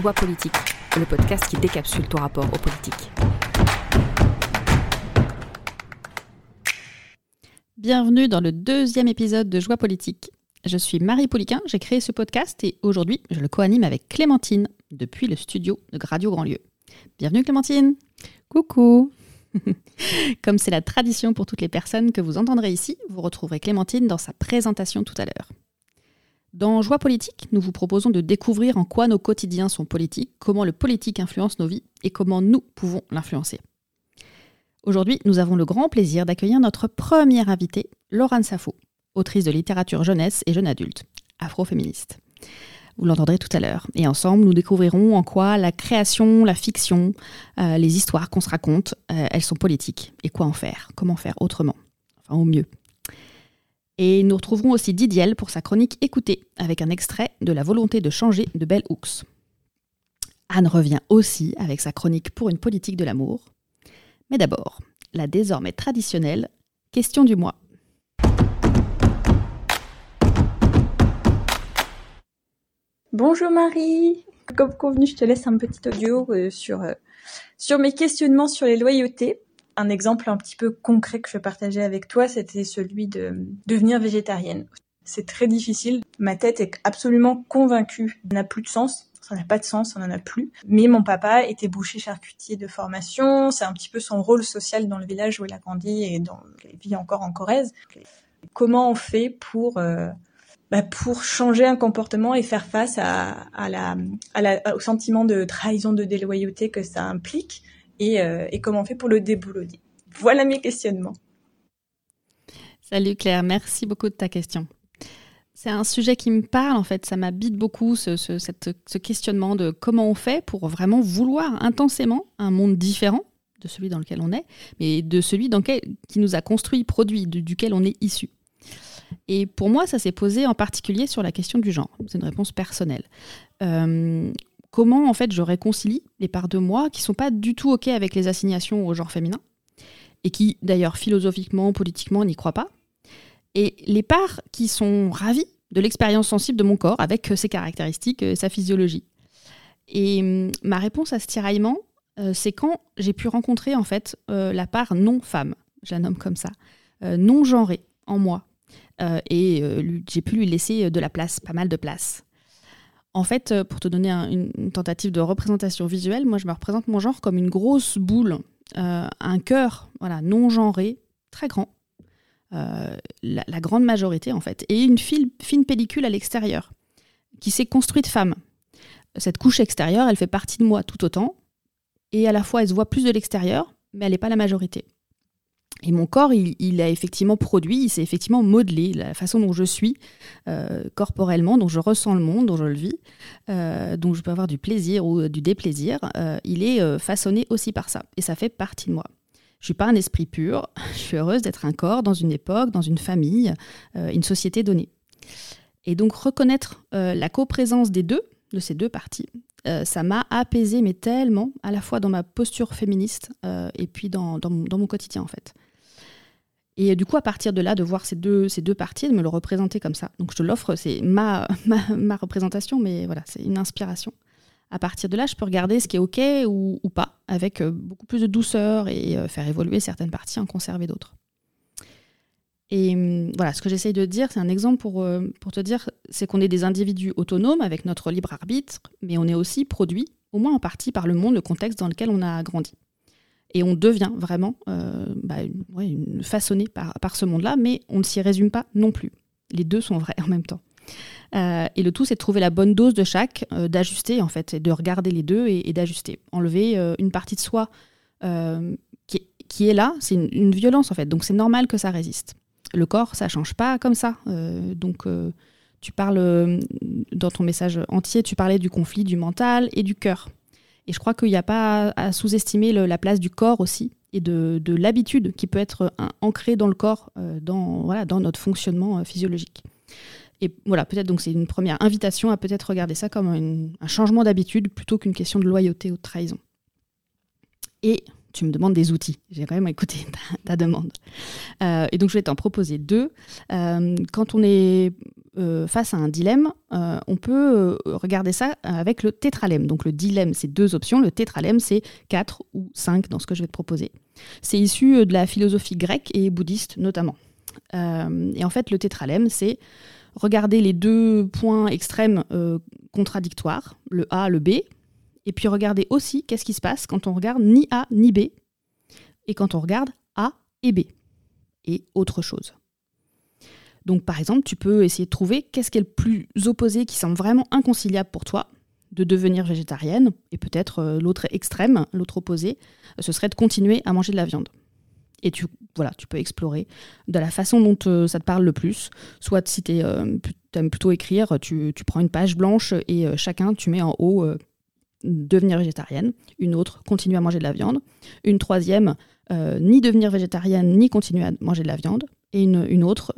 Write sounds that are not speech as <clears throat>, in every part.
Joie politique, le podcast qui décapsule ton rapport aux politiques. Bienvenue dans le deuxième épisode de Joie politique. Je suis Marie Pouliquin, j'ai créé ce podcast et aujourd'hui je le co-anime avec Clémentine depuis le studio de Radio Grandlieu. Bienvenue Clémentine Coucou <laughs> Comme c'est la tradition pour toutes les personnes que vous entendrez ici, vous retrouverez Clémentine dans sa présentation tout à l'heure. Dans Joie politique, nous vous proposons de découvrir en quoi nos quotidiens sont politiques, comment le politique influence nos vies et comment nous pouvons l'influencer. Aujourd'hui, nous avons le grand plaisir d'accueillir notre première invitée, Laurent Safo, autrice de littérature jeunesse et jeune adulte, afroféministe. Vous l'entendrez tout à l'heure. Et ensemble, nous découvrirons en quoi la création, la fiction, euh, les histoires qu'on se raconte, euh, elles sont politiques. Et quoi en faire Comment faire autrement Enfin, au mieux. Et nous retrouverons aussi Didiel pour sa chronique Écoutez, avec un extrait de La volonté de changer de Belle Hooks. Anne revient aussi avec sa chronique pour une politique de l'amour. Mais d'abord, la désormais traditionnelle question du mois. Bonjour Marie, comme convenu, je te laisse un petit audio euh, euh, sur mes questionnements sur les loyautés un exemple un petit peu concret que je partageais avec toi, c'était celui de devenir végétarienne. C'est très difficile. Ma tête est absolument convaincue. Ça n'a plus de sens. Ça n'a pas de sens, ça n'en a plus. Mais mon papa était boucher charcutier de formation. C'est un petit peu son rôle social dans le village où il a grandi et dont il vit encore en Corrèze. Comment on fait pour euh, bah pour changer un comportement et faire face à, à la, au sentiment de trahison, de déloyauté que ça implique? Euh, et, comment on fait pour le déboulonner. Voilà mes questionnements. Salut Claire, merci beaucoup de ta question. C'est un sujet qui me parle, en fait, ça m'habite beaucoup, ce, ce, questionnement de comment on fait pour vraiment vouloir intensément un monde différent de celui dans lequel on est, mais de celui dans qui nous a construit, produit, duquel on est issu. Et pour moi, ça s'est posé en particulier sur la question du genre. C'est une réponse personnelle. Euh, comment en fait je réconcilie les parts de moi qui sont pas du tout ok avec les assignations au genre féminin et qui d'ailleurs philosophiquement, politiquement n'y croient pas, et les parts qui sont ravies de l'expérience sensible de mon corps avec ses caractéristiques, sa physiologie. Et hum, ma réponse à ce tiraillement, euh, c'est quand j'ai pu rencontrer en fait euh, la part non femme, je la nomme comme ça, euh, non genrée en moi, et j'ai pu lui laisser de la place, pas mal de place. En fait, euh, pour te donner une tentative de représentation visuelle, moi je me représente mon genre comme une grosse boule, euh, un cœur voilà, non genré, très grand, euh, la, grande majorité en fait, et une fine pellicule à l'extérieur, qui s'est construite femme. Cette couche extérieure, elle fait partie de moi tout autant, et à la fois elle se voit plus de l'extérieur, mais elle n'est pas la majorité. Et mon corps, il, a effectivement produit, il s'est effectivement modelé, la façon dont je suis euh, corporellement, dont je ressens le monde, dont je le vis, euh, dont je peux avoir du plaisir ou du déplaisir, euh, il est façonné aussi par ça. Et ça fait partie de moi. Je suis pas un esprit pur, <laughs> je suis heureuse d'être un corps dans une époque, dans une famille, une société donnée. Et donc reconnaître la coprésence des deux, de ces deux parties, ça m'a apaisé, mais tellement, à la fois dans ma posture féministe et puis dans, mon, quotidien en fait. Et du coup, à partir de là, de voir ces deux, ces deux parties, de me le représenter comme ça. Donc je te l'offre, c'est <laughs> ma, ma, représentation, mais voilà, c'est une inspiration. À partir de là, je peux regarder ce qui est OK ou, pas, avec euh, beaucoup plus de douceur et euh, faire évoluer certaines parties, en conserver d'autres. Et hum, voilà, ce que j'essaye de dire, c'est un exemple pour, euh, pour te dire, c'est qu'on est des individus autonomes avec notre libre arbitre, mais on est aussi produit, au moins en partie, par le monde, le contexte dans lequel on a grandi et on devient vraiment euh, bah, façonné par, ce monde-là, mais on ne s'y résume pas non plus. Les deux sont vrais <laughs> en même temps. Euh, et le tout, c'est de trouver la bonne dose de chaque, euh, d'ajuster en fait, et de regarder les deux et, d'ajuster. Enlever une partie de soi qui est, là, c'est une, violence en fait, donc c'est normal que ça résiste. Le corps, ça change pas comme ça. donc tu parles dans ton message entier, tu parlais du conflit du mental et du cœur. Et je crois qu'il n'y a pas à sous-estimer la place du corps aussi et de, l'habitude qui peut être ancrée dans le corps, euh, dans, voilà, dans notre fonctionnement euh, physiologique. Et voilà, peut-être donc c'est une première invitation à peut-être regarder ça comme un changement d'habitude plutôt qu'une question de loyauté ou de trahison. Et tu me demandes des outils. J'ai quand même écouté ta, demande. Euh, et donc, je vais t'en proposer deux. Quand on est euh, face à un dilemme, on peut regarder ça avec le tétralemme. Donc, le dilemme, c'est deux options. Le tétralemme, c'est quatre ou cinq dans ce que je vais te proposer. C'est issu de la philosophie grecque et bouddhiste notamment. et en fait, le tétralemme, c'est regarder les deux points extrêmes contradictoires, le A, le B, et puis regardez aussi qu'est-ce qui se passe quand on regarde ni A ni B, et quand on regarde A et B, et autre chose. Donc par exemple, tu peux essayer de trouver qu'est-ce qui est le plus opposé qui semble vraiment inconciliable pour toi, de devenir végétarienne, et peut-être euh, l'autre extrême, l'autre opposé, euh, ce serait de continuer à manger de la viande. Et tu, voilà, tu peux explorer de la façon dont euh, ça te parle le plus. Soit si tu aimes plutôt écrire, tu, prends une page blanche et chacun, tu mets en haut devenir végétarienne, une autre continuer à manger de la viande, une troisième ni devenir végétarienne ni continuer à manger de la viande, et une, autre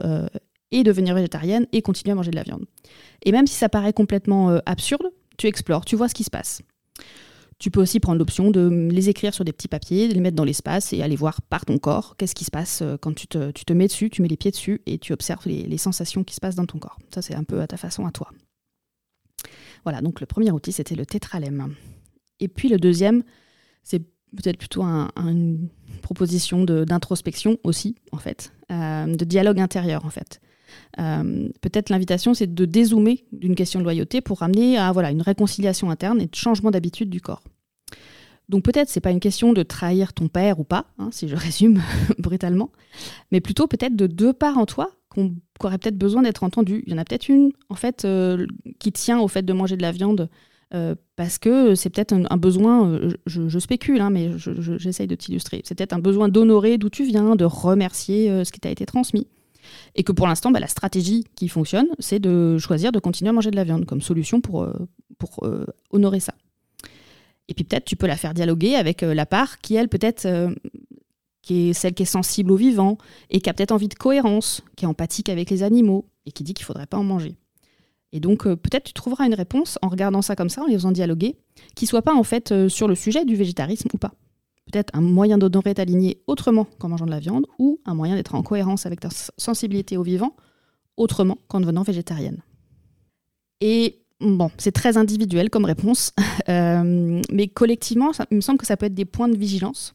et devenir végétarienne et continuer à manger de la viande. Et même si ça paraît complètement euh, absurde, tu explores, tu vois ce qui se passe. Tu peux aussi prendre l'option de les écrire sur des petits papiers, de les mettre dans l'espace et aller voir par ton corps qu'est-ce qui se passe quand tu te, tu te, mets dessus, tu mets les pieds dessus et tu observes les, les sensations qui se passent dans ton corps. Ça, c'est un peu à ta façon, à toi. Voilà, donc le premier outil, c'était le tétralème. Et puis le deuxième, c'est peut-être plutôt une proposition d'introspection aussi, en fait, euh, de dialogue intérieur, en fait. Euh, peut-être l'invitation, c'est de dézoomer d'une question de loyauté pour ramener à voilà, une réconciliation interne et de changement d'habitude du corps. Donc peut-être c'est pas une question de trahir ton père ou pas, hein, si je <laughs> résume brutalement, mais plutôt peut-être de deux parts en toi qu'on aurait peut-être besoin d'être entendu. Il y en a peut-être une, en fait, euh, qui tient au fait de manger de la viande euh, parce que c'est peut-être un, besoin, je, spécule, hein, mais j'essaye de t'illustrer. C'est peut-être un besoin d'honorer d'où tu viens, de remercier ce qui t'a été transmis. Et que pour l'instant, bah, la stratégie qui fonctionne, c'est de choisir de continuer à manger de la viande comme solution pour, pour honorer ça. Et puis peut-être tu peux la faire dialoguer avec la part qui, elle, peut-être qui est celle qui est sensible au vivant et qui a peut-être envie de cohérence, qui est empathique avec les animaux et qui dit qu'il ne faudrait pas en manger. Et donc euh, peut-être tu trouveras une réponse en regardant ça comme ça, en les faisant dialoguer, qui soit pas en fait euh, sur le sujet du végétarisme ou pas. Peut-être un moyen d'honorer ta lignée autrement qu'en mangeant de la viande, ou un moyen d'être en cohérence avec ta sensibilité au vivant autrement qu'en devenant végétarienne. Et bon, c'est très individuel comme réponse, <laughs> euh, mais collectivement, il me semble que ça peut être des points de vigilance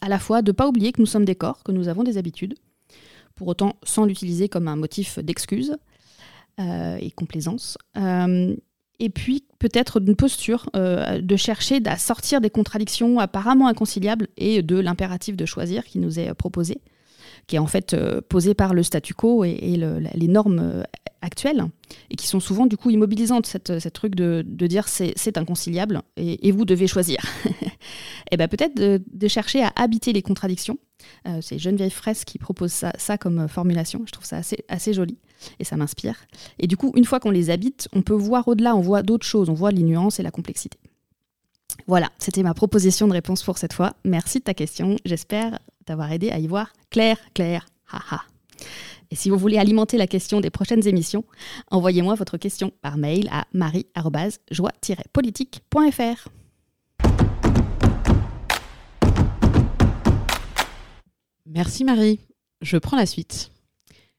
à la fois de ne pas oublier que nous sommes des corps, que nous avons des habitudes, pour autant sans l'utiliser comme un motif d'excuse euh, et complaisance. Euh, et puis peut-être d'une posture euh, de chercher à sortir des contradictions apparemment inconciliables et de l'impératif de choisir qui nous est proposé, qui est en fait posé par le statu quo et, les normes actuelles, et qui sont souvent du coup immobilisantes, cette, cette truc de, dire c'est inconciliable et, vous devez choisir. <laughs> et ben peut-être de, chercher à habiter les contradictions. Euh, c'est Geneviève Fraisse qui propose ça, ça, comme formulation. Je trouve ça assez, assez joli et ça m'inspire. Et du coup, une fois qu'on les habite, on peut voir au-delà, on voit d'autres choses, on voit les nuances et la complexité. Voilà, c'était ma proposition de réponse pour cette fois. Merci de ta question. J'espère t'avoir aidé à y voir clair, clair. Haha. Et si vous voulez alimenter la question des prochaines émissions, envoyez-moi votre question par mail à marie-joie-politique.fr. Merci Marie. Je prends la suite.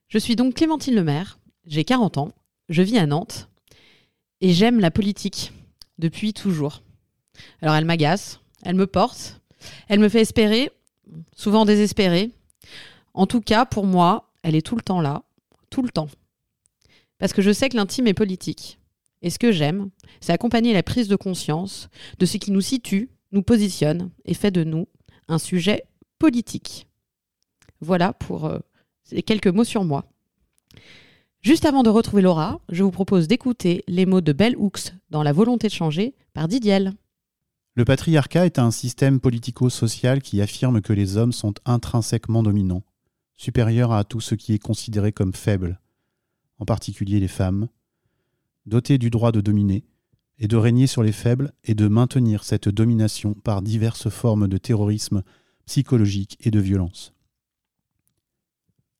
Je suis donc Clémentine Lemaire, j'ai 40 ans, je vis à Nantes et j'aime la politique depuis toujours. Alors elle m'agace, elle me porte, elle me fait espérer, souvent désespérer. En tout cas, pour moi, elle est tout le temps là, tout le temps. Parce que je sais que l'intime est politique. Et ce que j'aime, c'est accompagner la prise de conscience de ce qui nous situe, nous positionne et fait de nous un sujet politique. Voilà pour euh, quelques mots sur moi. Juste avant de retrouver Laura, je vous propose d'écouter les mots de Bell Hooks dans La volonté de changer par Didiel. Le patriarcat est un système politico-social qui affirme que les hommes sont intrinsèquement dominants, supérieurs à tout ce qui est considéré comme faible, en particulier les femmes, dotés du droit de dominer et de régner sur les faibles et de maintenir cette domination par diverses formes de terrorisme psychologique et de violence.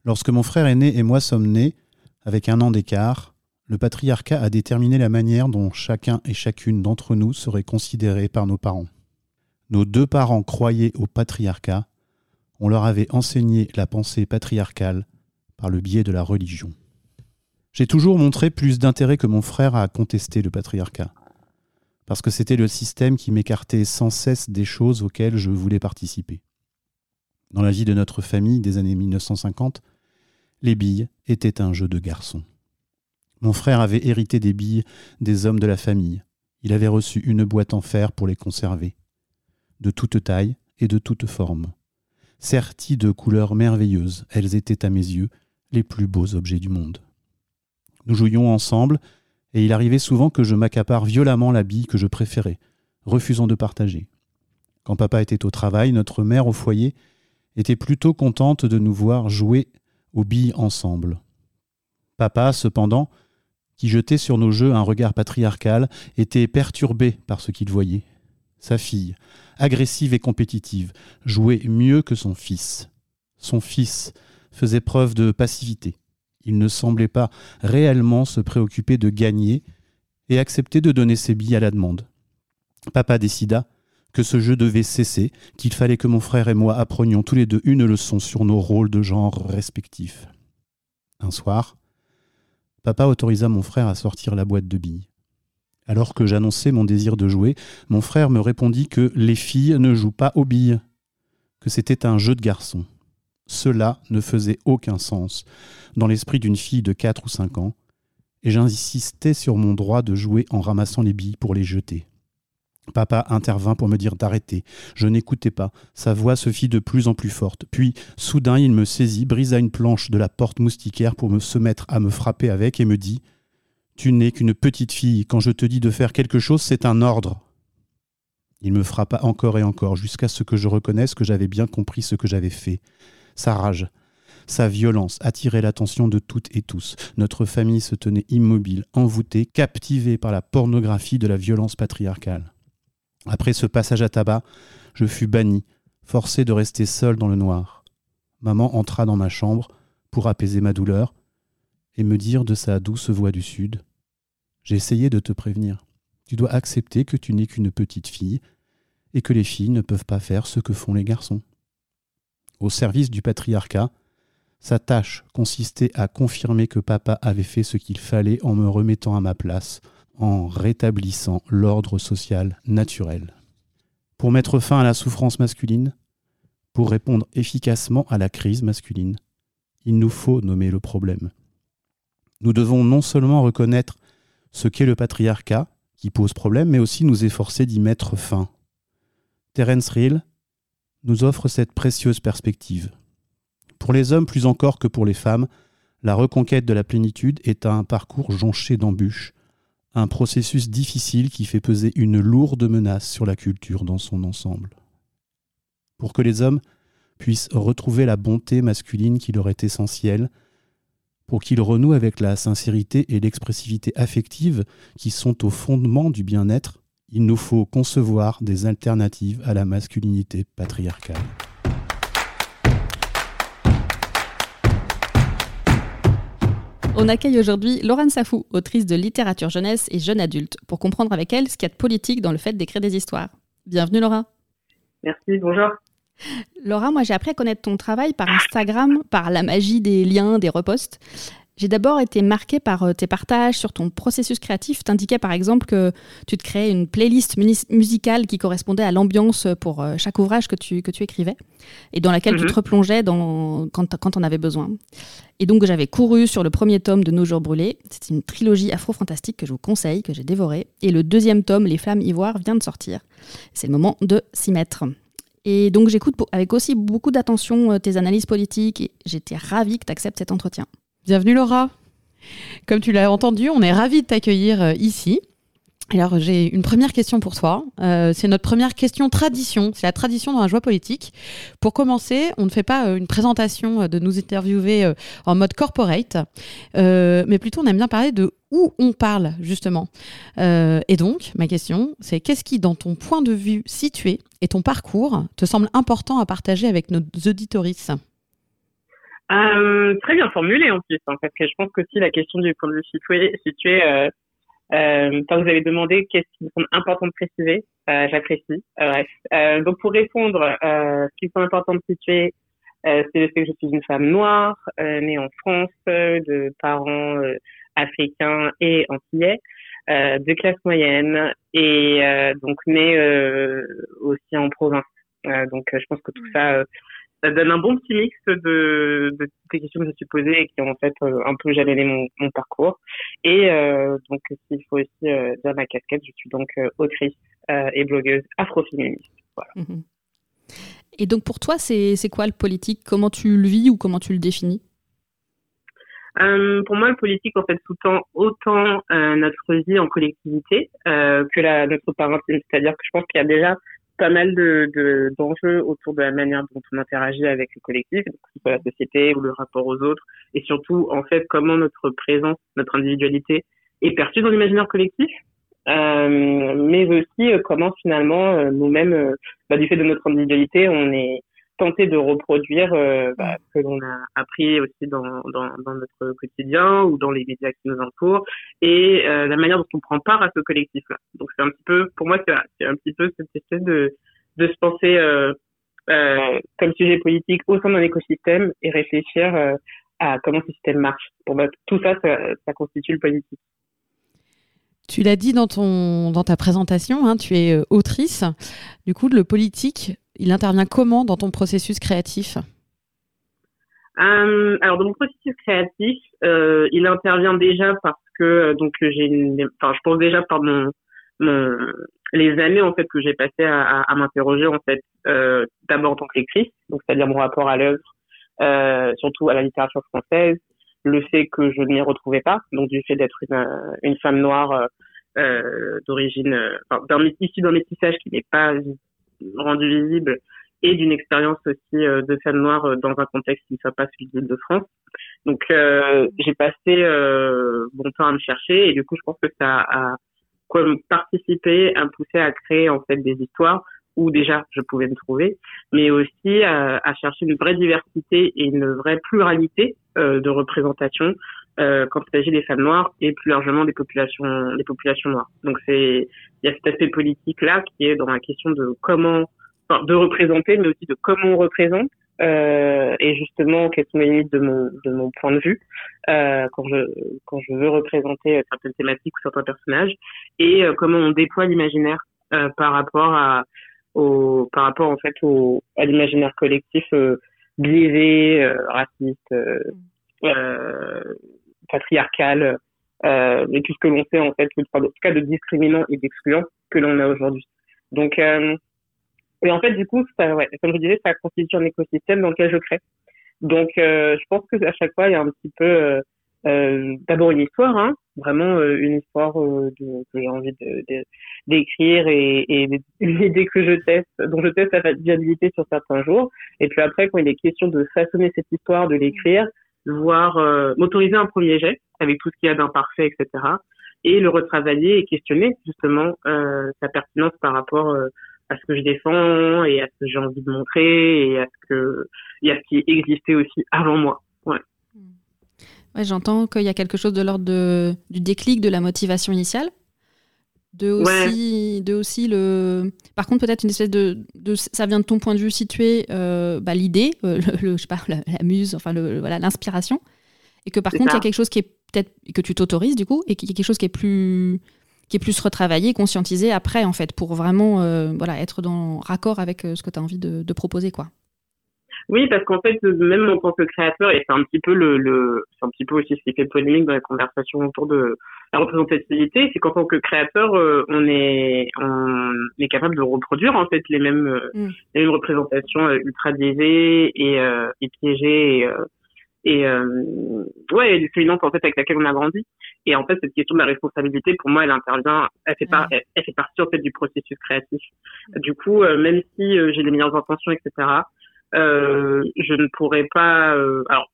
Lorsque mon frère aîné et moi sommes nés, avec un an d'écart, le patriarcat a déterminé la manière dont chacun et chacune d'entre nous serait considéré par nos parents. Nos deux parents croyaient au patriarcat. On leur avait enseigné la pensée patriarcale par le biais de la religion. J'ai toujours montré plus d'intérêt que mon frère à contester le patriarcat, parce que c'était le système qui m'écartait sans cesse des choses auxquelles je voulais participer. Dans la vie de notre famille des années 1950, les billes étaient un jeu de garçon. Mon frère avait hérité des billes des hommes de la famille. Il avait reçu une boîte en fer pour les conserver, de toute taille et de toute forme. Serties de couleurs merveilleuses, elles étaient à mes yeux les plus beaux objets du monde. Nous jouions ensemble, et il arrivait souvent que je m'accapare violemment la bille que je préférais, refusant de partager. Quand papa était au travail, notre mère au foyer était plutôt contente de nous voir jouer aux billes ensemble. Papa, cependant, qui jetait sur nos jeux un regard patriarcal, était perturbé par ce qu'il voyait. Sa fille, agressive et compétitive, jouait mieux que son fils. Son fils faisait preuve de passivité. Il ne semblait pas réellement se préoccuper de gagner et accepter de donner ses billes à la demande. Papa décida que ce jeu devait cesser, qu'il fallait que mon frère et moi apprenions tous les deux une leçon sur nos rôles de genre respectifs. Un soir, papa autorisa mon frère à sortir la boîte de billes. Alors que j'annonçais mon désir de jouer, mon frère me répondit que les filles ne jouent pas aux billes, que c'était un jeu de garçons. Cela ne faisait aucun sens dans l'esprit d'une fille de 4 ou 5 ans, et j'insistais sur mon droit de jouer en ramassant les billes pour les jeter. Papa intervint pour me dire d'arrêter. Je n'écoutais pas. Sa voix se fit de plus en plus forte. Puis, soudain, il me saisit, brisa une planche de la porte moustiquaire pour me se mettre à me frapper avec et me dit Tu n'es qu'une petite fille. Quand je te dis de faire quelque chose, c'est un ordre. Il me frappa encore et encore jusqu'à ce que je reconnaisse que j'avais bien compris ce que j'avais fait. Sa rage, sa violence attirait l'attention de toutes et tous. Notre famille se tenait immobile, envoûtée, captivée par la pornographie de la violence patriarcale. Après ce passage à tabac, je fus banni, forcé de rester seul dans le noir. Maman entra dans ma chambre pour apaiser ma douleur et me dire de sa douce voix du sud J'ai essayé de te prévenir. Tu dois accepter que tu n'es qu'une petite fille et que les filles ne peuvent pas faire ce que font les garçons. Au service du patriarcat, sa tâche consistait à confirmer que papa avait fait ce qu'il fallait en me remettant à ma place, en rétablissant l'ordre social naturel. Pour mettre fin à la souffrance masculine, pour répondre efficacement à la crise masculine, il nous faut nommer le problème. Nous devons non seulement reconnaître ce qu'est le patriarcat, qui pose problème, mais aussi nous efforcer d'y mettre fin. Terence Real nous offre cette précieuse perspective. Pour les hommes plus encore que pour les femmes, la reconquête de la plénitude est un parcours jonché d'embûches, un processus difficile qui fait peser une lourde menace sur la culture dans son ensemble. Pour que les hommes puissent retrouver la bonté masculine qui leur est essentielle, pour qu'ils renouent avec la sincérité et l'expressivité affective qui sont au fondement du bien-être, il nous faut concevoir des alternatives à la masculinité patriarcale. On accueille aujourd'hui Laurent Safou, autrice de littérature jeunesse et jeune adulte, pour comprendre avec elle ce qu'il y a de politique dans le fait d'écrire des histoires. Bienvenue Laura. Merci, bonjour. Laura, moi j'ai appris à connaître ton travail par Instagram, par la magie des liens, des reposts. J'ai d'abord été marquée par euh, tes partages sur ton processus créatif. Tu indiquais par exemple que tu te créais une playlist musicale qui correspondait à l'ambiance pour euh, chaque ouvrage que tu, que tu écrivais et dans laquelle tu te mhm. replongeais dans, quand, quand on avait besoin. Et donc j'avais couru sur le premier tome de Nos jours brûlés. C'est une trilogie afro-fantastique que je vous conseille, que j'ai dévorée. Et le deuxième tome, Les flammes ivoires, vient de sortir. C'est le moment de s'y mettre. Et donc j'écoute avec aussi beaucoup d'attention euh, tes analyses politiques et j'étais ravie que tu acceptes cet entretien. Bienvenue Laura. Comme tu l'as entendu, on est ravis de t'accueillir euh, ici. Alors j'ai une première question pour toi. Euh, c'est notre première question tradition. C'est la tradition dans la joie politique. Pour commencer, on ne fait pas euh, une présentation de nous interviewer en mode corporate, mais plutôt on aime bien parler de où on parle justement. et donc ma question, c'est qu'est-ce qui, dans ton point de vue situé et ton parcours, te semble important à partager avec nos auditoristes? Euh, très bien formulé en plus, hein, parce que je pense que si la question du point de vue situé, situé euh, Euh, quand vous avez demandé qu'est-ce qui me semble important de préciser, euh, j'apprécie. bref. Euh, donc pour répondre, euh, ce qui me semble important de situer, euh, c'est le fait que je suis une femme noire, née en France, de parents africains et antillais, de classe moyenne et donc née aussi en province. donc je pense que tout ça ça donne un bon petit mix de, de des questions que je me suis posées et qui ont en fait euh, un peu jalonné mon, mon parcours. Et euh, donc, il faut aussi euh, dire ma casquette, je suis donc euh, autrice et blogueuse afroféministe. Voilà. Mhm. Et donc, pour toi, c'est quoi le politique? Comment tu le vis ou comment tu le définis? Euh, pour moi, le politique, en fait, sous-tend autant euh, notre vie en collectivité euh, que la, notre parenté. C'est-à-dire que je pense qu'il y a déjà pas mal de d'enjeux autour de la manière dont on interagit avec le collectif, que ce soit la société ou le rapport aux autres, et surtout en fait comment notre présence, notre individualité est perçue dans l'imaginaire collectif, euh, mais aussi euh, comment finalement euh, nous-mêmes, euh, bah, du fait de notre individualité, on est tenter de reproduire euh, bah, ce que l'on a appris aussi dans, dans, dans, notre quotidien ou dans les médias qui nous entourent et euh, la manière dont on prend part à ce collectif-là. Donc c'est un petit peu, pour moi, c'est un petit peu cette espèce de, de se penser euh, comme sujet politique au sein d'un écosystème et réfléchir à comment ce système marche. Pour moi, tout ça, ça, ça constitue le politique. Tu l'as dit dans, ton, dans ta présentation, hein, tu es autrice. Du coup, le politique, il intervient comment dans ton processus créatif? Euh, Alors, dans mon processus créatif, euh, il intervient déjà parce que euh, donc j'ai enfin, je pense déjà par les années en fait que j'ai passé à, m'interroger en fait d'abord en tant donc c'est-à-dire mon rapport à l'œuvre, surtout à la littérature française, le fait que je ne m'y retrouvais pas, donc du fait d'être une, femme noire d'origine, enfin, d'un métissage qui n'est pas rendu visible et d'une expérience aussi euh, de femme noire euh, dans un contexte qui ne soit pas celui de de France. Donc euh, j'ai passé euh, bon temps à me chercher et du coup je pense que ça a quoi participé à me pousser à créer en fait des histoires où déjà je pouvais me trouver, mais aussi à, à chercher une vraie diversité et une vraie pluralité euh, de représentation euh, quand il s'agit des femmes noires et plus largement des populations des populations noires. Donc c'est il y a cet aspect politique là qui est dans la question de comment enfin, de représenter, mais aussi de comment on représente euh, et justement quelles sont les limites de mon de mon point de vue euh, quand je quand je veux représenter certaines thématiques ou certains personnages et euh, comment on déploie l'imaginaire euh, par rapport à au par rapport en fait au à l'imaginaire collectif euh, biaisé euh, raciste patriarcal euh, et tout ce que l'on fait en fait, en tout cas de discriminant et d'excluant que l'on a aujourd'hui. Donc, euh, et en fait, du coup, ça, ouais, comme je disais, ça constitue un écosystème dans lequel je crée. Donc, euh, je pense que à chaque fois, il y a un petit peu euh, euh d'abord une histoire, hein, vraiment euh, une histoire de, que j'ai envie d'écrire de, et, et <laughs> une idée que je teste, dont je teste la viabilité sur certains jours. Et puis après, quand il est question de façonner cette histoire, de l'écrire, voir euh, m'autoriser un premier jet avec tout ce qu'il y a d'imparfait, etc. Et le retravailler et questionner justement euh, sa pertinence par rapport euh, à ce que je défends et à ce que j'ai envie de montrer et à ce que et à ce qui existait aussi avant moi. Ouais. Ouais, j'entends qu'il y a quelque chose de l'ordre du déclic, de la motivation initiale. De aussi, ouais. de aussi le. Par contre, peut-être une espèce de, de, Ça vient de ton point de vue situé, euh, bah, l'idée, euh, le, le, je sais pas, la, la muse, enfin, le, voilà, l'inspiration. Et que par contre, il y a quelque chose qui est peut-être. que tu t'autorises, du coup, et qu'il y a quelque chose qui est plus qui est plus retravaillé, conscientisé après, en fait, pour vraiment euh, voilà, être dans raccord avec ce que tu as envie de, de, proposer, quoi. Oui, parce qu'en fait, même en tant que créateur, et c'est un petit peu le, le c'est un petit peu aussi ce qui fait polémique dans les conversations autour de la représentativité, c'est qu'en tant que créateur, euh, on est on est capable de reproduire en fait les mêmes euh, mm. les mêmes représentations euh, ultra biaisées et, euh, et piégées et, et ouais, discriminantes en fait avec laquelle on a grandi. Et en fait, cette question de la responsabilité, pour moi, elle intervient, elle fait, par, elle, elle, fait partie en fait du processus créatif. Du coup, même si j'ai les meilleures intentions, etc. Euh, je ne pourrais pas. Euh, alors,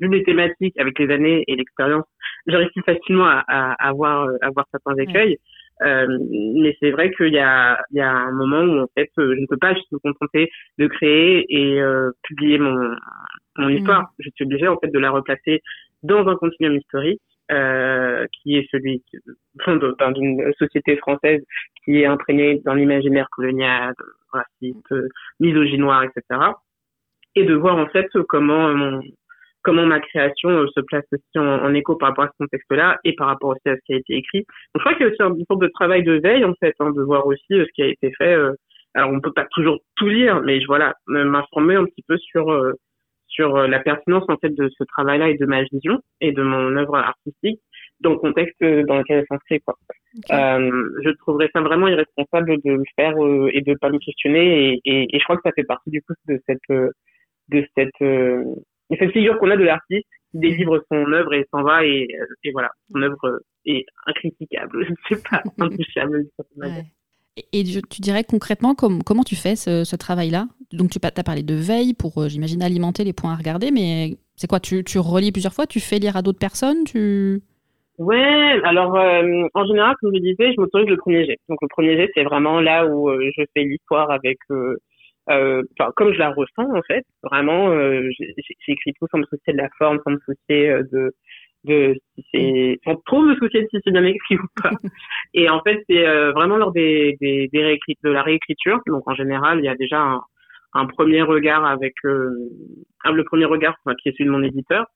vu les thématiques avec les années et l'expérience, j'arrive plus facilement à, à, à, voir, à voir certains écueils. Euh, mais c'est vrai qu'il y a, il y a un moment où en fait, je ne peux pas juste me contenter de créer et euh, publier mon, mon histoire. Mmh. Je suis obligée en fait de la replacer dans un continuum historique euh, qui est celui d'une société française qui est imprégnée dans l'imaginaire colonial, raciste, misogynoir, etc. Et de voir en fait comment mon, comment ma création euh, se place aussi en, écho par rapport à ce contexte-là et par rapport aussi à ce qui a été écrit. Donc je crois qu'il y a aussi une sorte de travail de veille en fait, hein, de voir aussi euh, ce qui a été fait. Euh. alors on peut pas toujours tout lire, mais je, voilà, m'informer un petit peu sur sur la pertinence en fait de ce travail-là et de ma vision et de mon œuvre artistique dans le contexte dans lequel elle s'inscrit quoi. je trouverais ça vraiment irresponsable de le faire et de pas me questionner et, et, et, je crois que ça fait partie du coup de cette de cette et cette figure qu'on a de l'artiste qui délivre son œuvre et s'en va et, et, voilà, son œuvre est incritiquable, <laughs> ne sais pas, <laughs> intouchable. Et tu dirais concrètement comment tu fais ce, travail-là? Donc tu as parlé de veille pour, euh, j'imagine, alimenter les points à regarder, mais c'est quoi? Tu, relis plusieurs fois? Tu fais lire à d'autres personnes? Tu... Ouais, alors euh, en général, comme je disais, je m'autorise le premier jet. Donc le premier jet, c'est vraiment là où euh, je fais l'histoire avec euh, comme je la ressens en fait, vraiment, j'écris tout sans me soucier de la forme, sans me soucier de de si c'est sans trop me soucier de si c'est bien écrit ou pas. <laughs> Et en fait, c'est euh, vraiment lors des des, des de la réécriture. Donc en général, il y a déjà un, un premier regard avec euh, le premier regard qui est celui de mon éditeur,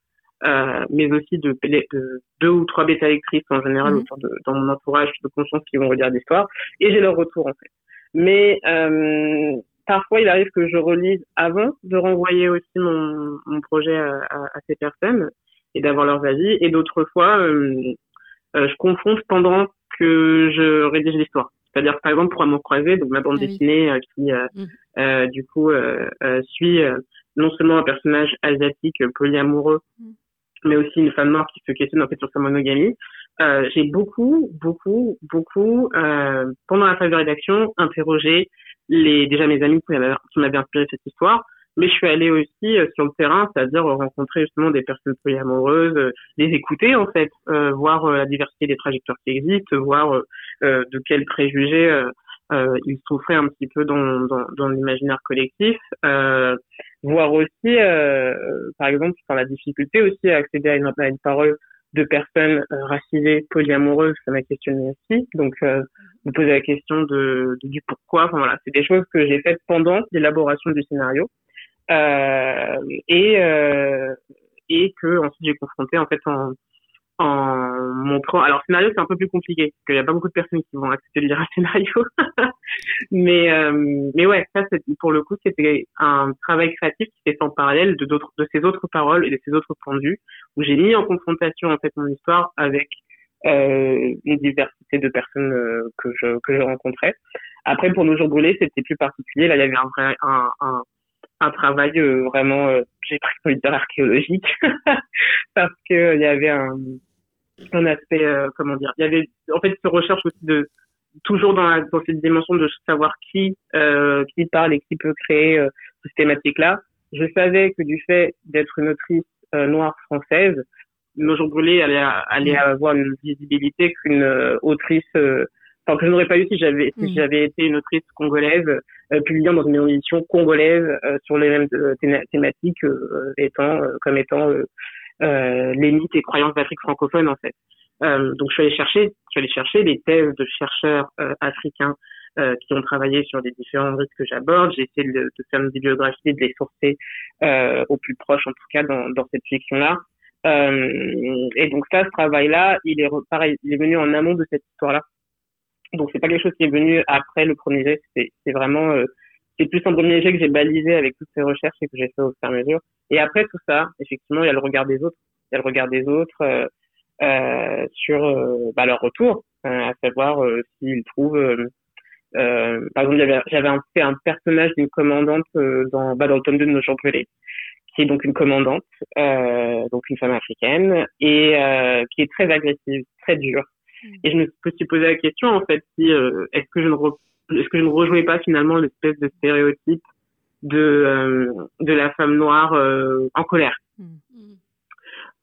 euh, mais aussi de, de, deux ou trois bêta lectrices en général mmh. autour de, dans mon entourage de conscience qui vont relire l'histoire, et j'ai leur retour en fait. Mais euh, parfois, il arrive que je relise avant de renvoyer aussi mon, mon projet à, à, ces personnes et d'avoir leurs avis. Et d'autres fois, euh, euh, je confronte pendant que je rédige l'histoire. C'est-à-dire, par exemple, pour Amour croisé, donc ma bande ah dessinée euh, qui, mmh. du coup, suit non seulement un personnage asiatique polyamoureux, mmh. mais aussi une femme noire qui se questionne en fait sur sa monogamie. j'ai beaucoup, beaucoup, beaucoup, pendant la phase de rédaction, interrogé les déjà mes amis qui m'avaient inspiré cette histoire, mais je suis allée aussi euh, sur le terrain, c'est-à-dire rencontrer justement des personnes polyamoureuses, euh, les écouter en fait, euh, voir la diversité des trajectoires qui existent, voir de quels préjugés ils souffraient un petit peu dans, dans, dans l'imaginaire collectif, voir aussi, par exemple, par la difficulté aussi à accéder à une, à une parole de personnes euh, racisées polyamoureuses, ça m'a questionné aussi. Donc, euh, vous posez la question de, du pourquoi. Enfin voilà, c'est des choses que j'ai faites pendant l'élaboration du scénario euh, et euh, et que ensuite j'ai confronté en fait en en montrant. Alors scénario c'est un peu plus compliqué parce qu'il n'y a pas beaucoup de personnes qui vont accepter de lire un <laughs> scénario. mais euh, mais ouais, ça c'est pour le coup c'était un travail créatif qui s'est fait en parallèle de d'autres de ces autres paroles et de ces autres vue où j'ai mis en confrontation en fait mon histoire avec euh, une diversité de personnes euh, que je que je rencontrais. Après pour nos jours brûlés c'était plus particulier. Là il y avait un vrai un, un un travail euh, vraiment, euh, j'ai pris de dire archéologique, <laughs> parce que il y avait un, un aspect, euh, comment dire, il y avait en fait cette recherche aussi de toujours dans, la, dans cette dimension de savoir qui euh, qui parle et qui peut créer euh, cette thématique-là. Je savais que du fait d'être une autrice euh, noire française, Nos jours brûlés allait, allait avoir une visibilité qu'une autrice, enfin que je n'aurais pas eu si j'avais si mm. j'avais été une autrice congolaise publiant dans une édition congolaise sur les mêmes thématiques étant comme étant euh, les mythes et croyances d'Afrique francophone en fait. Euh, donc je suis allée chercher, je suis allée chercher les thèses de chercheurs euh, africains euh, qui ont travaillé sur les différents risques que j'aborde. J'ai essayé de, de, faire une bibliographie, de les sourcer euh, au plus proche en tout cas dans, dans cette fiction-là. et donc ça, ce travail-là, il est pareil, il est venu en amont de cette histoire-là. Donc c'est pas quelque chose qui est venu après le premier jet, c'est vraiment c'est plus un premier jet que j'ai balisé avec toutes ces recherches et que j'ai fait au fur et à mesure. Et après tout ça, effectivement, il y a le regard des autres. Il y a le regard des autres euh, euh, sur euh, bah, leur retour, à savoir s'ils trouvent... par exemple, j'avais fait un personnage d'une commandante dans, bah, dans le tome 2 de nos jours qui est donc une commandante, donc une femme africaine, et qui est très agressive, très dure. Et je me suis posé la question, en fait, si est-ce que je ne est-ce que je ne rejouais pas finalement l'espèce de stéréotype de euh, de la femme noire euh, en colère? Mm.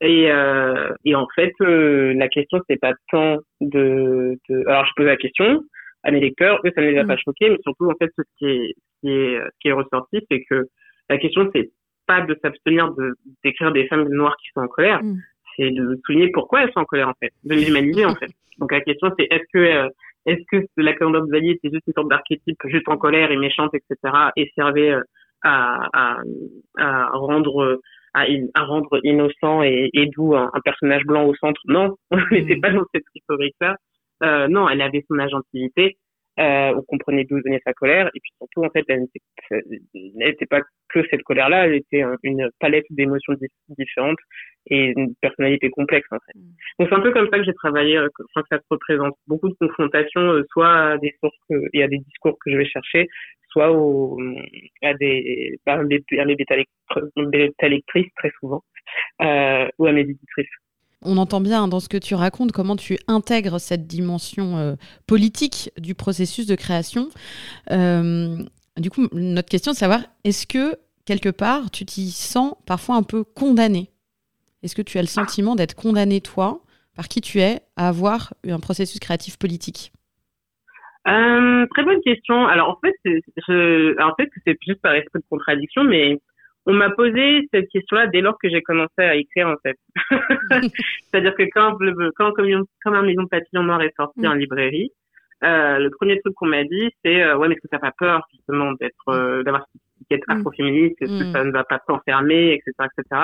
et euh, et en fait la question c'est pas tant de, de alors je pose la question à mes lecteurs eux ça ne les a mm. pas choqués mais surtout en fait ce qui est ce qui est ce qui est ressorti c'est que la question c'est pas de s'abstenir de d'écrire des femmes noires qui sont en colère mm. c'est de souligner pourquoi elles sont en colère en fait, de les humaniser en fait. Donc la question c'est est-ce que euh, est-ce que la colère Xavier c'est juste une sorte d'archétype juste en colère et méchante etc. et servait euh, à, à, à rendre à, à, rendre innocent et, et doux un, personnage blanc au centre? Non, <laughs> on n'était mm. pas dans cette historique là. Euh, non, elle avait son agentivité euh, on comprenait d'où venait sa colère. Et puis surtout en fait elle n'était pas que cette colère là elle était une palette d'émotions différentes et une personnalité complexe en fait. Mm. donc c'est un peu comme ça que j'ai travaillé euh, que ça se représente. Beaucoup de confrontations euh, soit à des sources et à des discours que je vais chercher soit au, à des à à des lectrices très souvent euh, ou à mes éditrices on entend bien dans ce que tu racontes comment tu intègres cette dimension euh, politique du processus de création. Euh, du coup, notre question est de savoir, est-ce que quelque part, tu t'y sens parfois un peu condamné? Est-ce que tu as le sentiment d'être condamné, toi, par qui tu es, à avoir un processus créatif politique? Euh, Très bonne question. Alors en fait, en fait c'est juste par esprit de contradiction, mais on m'a posé cette question-là dès lors que j'ai commencé à écrire en fait. <laughs> <laughs> C'est-à-dire que quand, quand comme, un maison papillon noir est sorti mm. en librairie, euh, le premier truc qu'on m'a dit, c'est euh, ouais mais est-ce que ça pas peur justement d'être euh, d'avoir cette étiquette mm. afroféministe, est-ce que mm. ça ne va pas t'enfermer, etc., etc.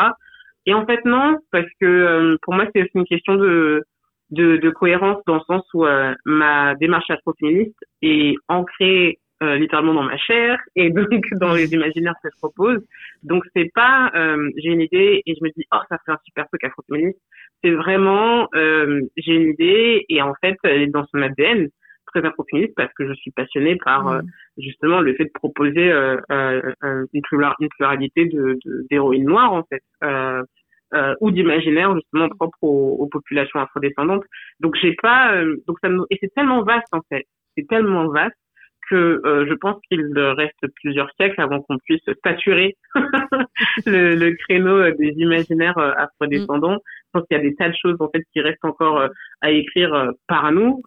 Et en fait non, parce que euh, pour moi c'est aussi une question de, de, de cohérence dans le sens où euh, ma démarche afroféministe est ancrée euh, littéralement dans ma chair et <laughs> donc dans les imaginaires que je propose. Donc c'est pas euh, j'ai une idée et je me dis oh ça fait un super truc afro-féministe. C'est vraiment euh, j'ai une idée et en fait elle est dans son ADN très afro-féministe parce que je suis passionnée par euh, justement le fait de proposer une, pluralité de d'héroïnes noires en fait. ou d'imaginaire justement propre aux, aux populations afrodescendantes. Donc j'ai pas donc ça me, et c'est tellement vaste en fait. C'est tellement vaste que euh, je pense qu'il reste plusieurs siècles avant qu'on puisse staturer <laughs> le, le, créneau des imaginaires euh, afrodescendants. Je pense qu'il y a des tas de choses en fait qui restent encore euh, à écrire par nous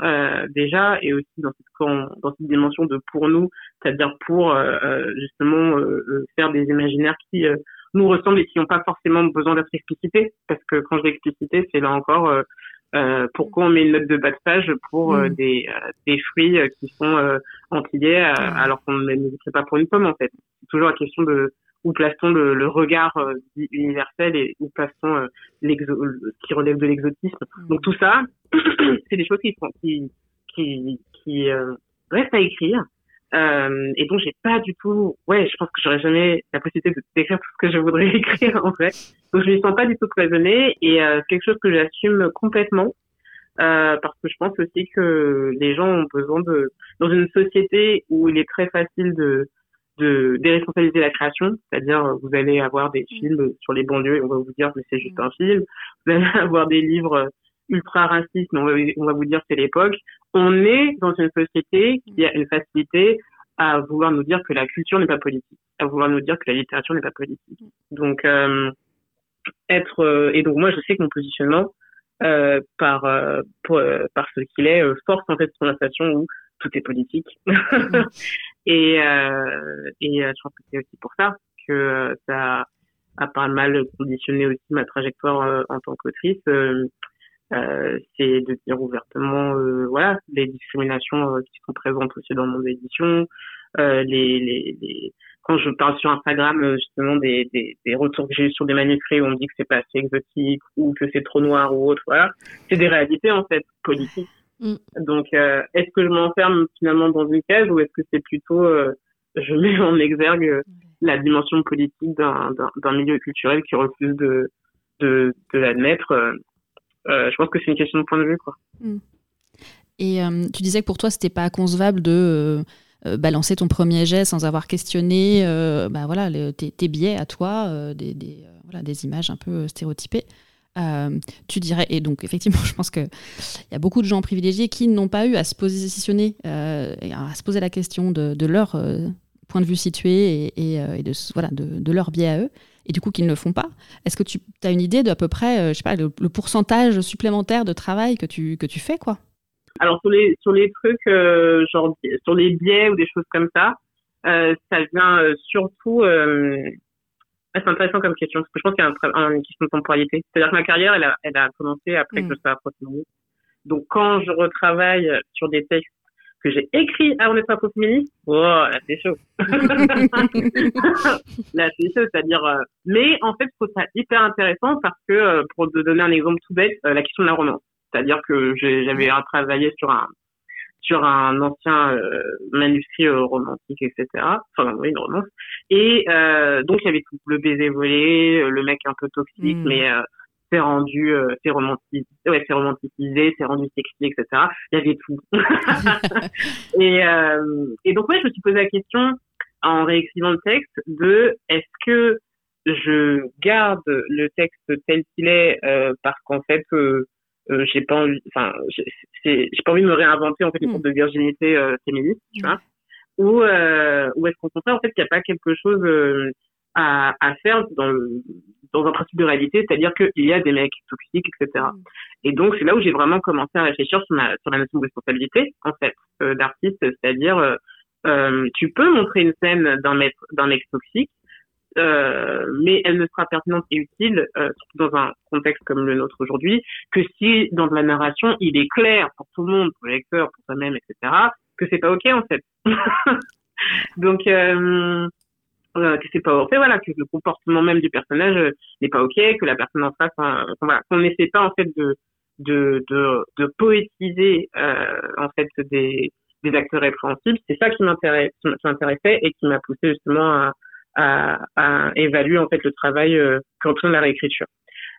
déjà et aussi dans cette, dans cette dimension de pour nous, c'est-à-dire pour justement faire des imaginaires qui nous ressemblent et qui n'ont pas forcément besoin d'être explicités parce que quand je dis explicité, c'est là encore euh, pourquoi on met une note de bas de page pour euh, mm. des, euh, des fruits qui sont antillais alors qu'on ne les pas pour une pomme en fait. C'est toujours la question de où place-t-on le, le, regard universel et où place-t-on l'exo qui relève de l'exotisme. Mm. Donc tout ça, <clears throat> c'est des choses qui, qui, qui, qui restent à écrire euh, et donc j'ai pas du tout, ouais, je pense que j'aurais jamais la possibilité d'écrire tout ce que je voudrais <laughs> écrire en fait. Donc je me sens pas du tout cloisonnée et euh, quelque chose que j'assume complètement euh, parce que je pense aussi que les gens ont besoin de, dans une société où il est très facile de de déresponsabiliser la création, c'est-à-dire vous allez avoir des films sur les banlieues et on va vous dire mais c'est juste un film, vous allez <laughs> avoir des livres ultra raciste, on va, on va vous dire c'est l'époque. On est dans une société qui a une facilité à vouloir nous dire que la culture n'est pas politique, à vouloir nous dire que la littérature n'est pas politique. Donc euh, être euh, et donc moi je sais que mon positionnement euh, par euh, par ce qu'il est force en fait cette conversation où tout est politique <laughs> et et je pense que c'est aussi pour ça que ça a pas mal conditionné aussi ma trajectoire en tant qu'autrice euh, c'est de dire ouvertement euh, voilà les discriminations euh, qui sont présentes aussi dans mon édition. Euh, les, les, les, quand je parle sur Instagram justement des, des, des retours que j'ai eu sur des manuscrits où on me dit que c'est pas assez exotique ou que c'est trop noir ou autre voilà. C'est des réalités en fait politiques. Mm. donc est-ce que je m'enferme finalement dans une case ou est-ce que c'est plutôt je mets en exergue la dimension politique d'un milieu culturel qui refuse de de, de l'admettre euh, je pense que c'est une question de point de vue. Quoi. Hmm. Et euh, tu disais que pour toi, c'était pas concevable de euh, balancer ton premier jet sans avoir questionné bah, voilà, tes, biais à toi, des, voilà, des images un peu stéréotypées. tu dirais, et donc effectivement, <laughs> je pense qu'il y a beaucoup de gens privilégiés qui n'ont pas eu à se positionner, à se poser la question de, leur point de vue situé et, et, de, voilà, de, de, leur biais à eux et du coup qu'ils ne le font pas. Est-ce que tu as une idée de à peu près, euh, je sais pas, le, pourcentage supplémentaire de travail que tu, que tu fais, quoi? Alors sur les, sur les trucs, euh, genre sur les biais ou des choses comme ça, euh, ça vient surtout Ah, c'est intéressant comme question, parce que je pense qu'il y a une question de temporalité. C'est-à-dire que ma carrière, elle a, elle a commencé après que je sois féministe. Donc, quand je retravaille sur des textes que j'ai écrits avant d'être afro-féministe, oh, là, c'est chaud. <laughs> là, c'est chaud, c'est-à-dire... Euh, mais, en fait, je trouve ça hyper intéressant parce que, euh, pour te donner un exemple tout bête, euh, la question de la romance. C'est-à-dire que j'avais travaillé sur un sur un ancien euh, manuscrit euh, romantique, etc. Enfin, oui, une romance. Et euh, donc, il y avait tout. Le baiser volé, le mec un peu toxique, mm. mais c'est rendu, c'est romantisé, ouais, c'est romantisé, c'est rendu sexy, etc. Il y avait tout. <laughs> et, et donc, ouais, je me suis posé la question, en réécrivant le texte, de est-ce que je garde le texte tel qu'il est parce qu'en fait euh, j'ai pas envie, enfin, j'ai pas envie de me réinventer en fait les hmm. de virginité euh, féministe, tu vois, ou euh, ou est-ce qu'au contraire en fait il n'y a pas quelque chose euh, à, à faire dans dans un principe de réalité, c'est-à-dire qu'il y a des mecs toxiques, etc. Hmm. Et donc c'est là où j'ai vraiment commencé à réfléchir sur, ma, sur la notion de responsabilité en fait euh, d'artiste, c'est-à-dire tu peux montrer une scène d'un mec d'un mec toxique euh, mais elle ne sera pertinente et utile, euh, dans un contexte comme le nôtre aujourd'hui, que si dans la narration, il est clair pour tout le monde, pour le lecteur, pour soi-même, etc., que c'est pas ok en fait. <laughs> Donc euh, euh, que c'est pas ok, voilà, que le comportement même du personnage euh, n'est pas ok, que la personne en face, hein, voilà, qu'on n'essaie pas en fait de de de, de poétiser en fait des des acteurs répréhensibles. C'est ça qui m'intéresse, qui m'intéressait et qui m'a poussé justement à à, à, évaluer en fait le travail euh, on la réécriture.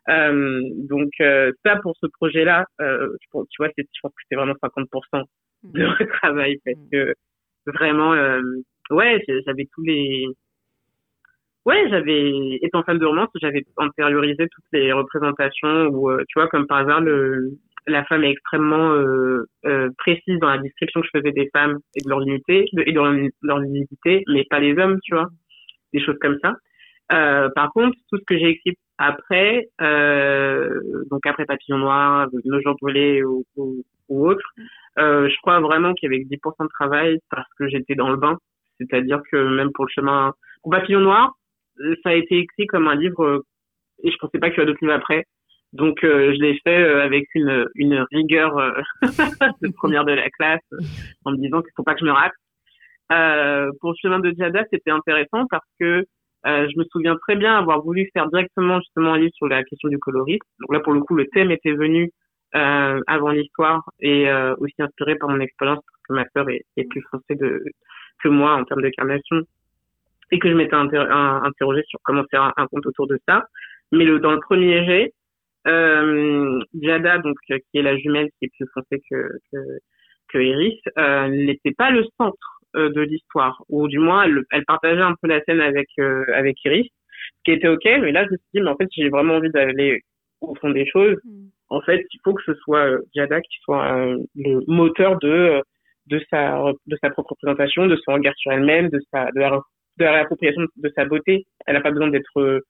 Euh, donc euh, ça pour ce projet-là, euh, tu vois, je pense que c'est vraiment 50% de mmh. travail parce mmh. que vraiment, euh, ouais, j'avais tous les, ouais, j'avais étant fan de romance, j'avais intériorisé toutes les représentations où, tu vois, comme par hasard, le, la femme est extrêmement euh, euh, précise dans la description que je faisais des femmes et de leur unité et de leur, unité, mais pas les hommes, tu vois des choses comme ça. Euh, par contre, tout ce que j'ai écrit après, euh, donc après Papillon Noir, Nos brûlés ou, ou, ou autre, euh, je crois vraiment qu'il y avait 10% de travail parce que j'étais dans le bain. C'est-à-dire que même pour le chemin, pour Papillon Noir, ça a été écrit comme un livre et je pensais pas qu'il y aurait d'autres livres après. Donc euh, je l'ai fait euh, avec une, une rigueur euh, <laughs> de première de la classe en me disant qu'il faut pas que je me rate. Euh, pour le chemin de Diada, c'était intéressant parce que euh, je me souviens très bien avoir voulu faire directement justement un livre sur la question du colorisme. Donc là, pour le coup, le thème était venu euh, avant l'histoire et euh, aussi inspiré par mon expérience parce que ma sœur est, plus française de, que moi en termes de carnation et que je m'étais interrogée sur comment faire un, un, compte autour de ça. Mais le, dans le premier jet, euh, Jada, donc qui est la jumelle qui est plus française que, que, que Iris, euh, n'était pas le centre euh, de l'histoire, ou du moins elle, elle, partageait un peu la scène avec euh, avec Iris, ce qui était ok. Mais là, je me suis dit, mais en fait, j'ai vraiment envie d'aller au fond des choses. Mm. En fait, il faut que ce soit Diada qui soit le moteur de de sa de sa propre représentation, de son regard sur elle-même, de sa de la de la réappropriation de sa beauté. Elle n'a pas besoin d'être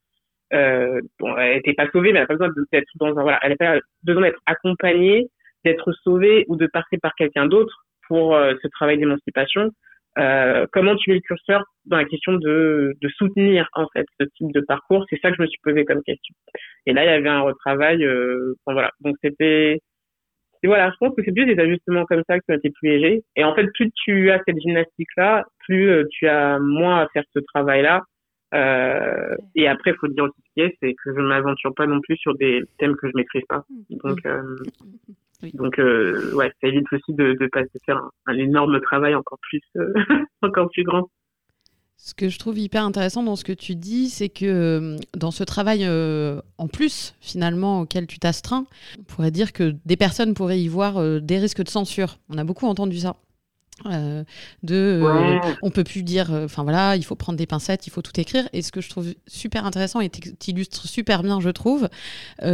euh, bon, elle était pas sauvée, mais elle n'a pas besoin d'être dans un voilà, elle n'a pas besoin d'être accompagnée, d'être sauvée ou de passer par quelqu'un d'autre pour euh, ce travail d'émancipation. Euh, comment tu mets le curseur dans la question de, de soutenir en fait ce type de parcours? C'est ça que je me suis posé comme question. Et là, il y avait un retravail. Euh, bon, voilà. Donc c'était et voilà, je pense que c'est plus des ajustements comme ça qui ont été plus légers. Et en fait, plus tu as cette gymnastique-là, plus euh, tu as moins à faire ce travail-là. Euh, et après, il faut dire aussi ce qui est, c'est que je ne m'aventure pas non plus sur des thèmes que je maîtrise pas. Donc, euh, donc, euh, ouais, ça évite aussi de, de passer faire un, un, énorme travail encore plus, euh, <laughs> encore plus grand. Ce que je trouve hyper intéressant dans ce que tu dis, c'est que euh, dans ce travail euh, en plus, finalement, auquel tu t'astreins, on pourrait dire que des personnes pourraient y voir euh, des risques de censure. On a beaucoup entendu ça. Euh, de on peut plus dire enfin voilà il faut prendre des pincettes il faut tout écrire et ce que je trouve super intéressant et t'illustre super bien je trouve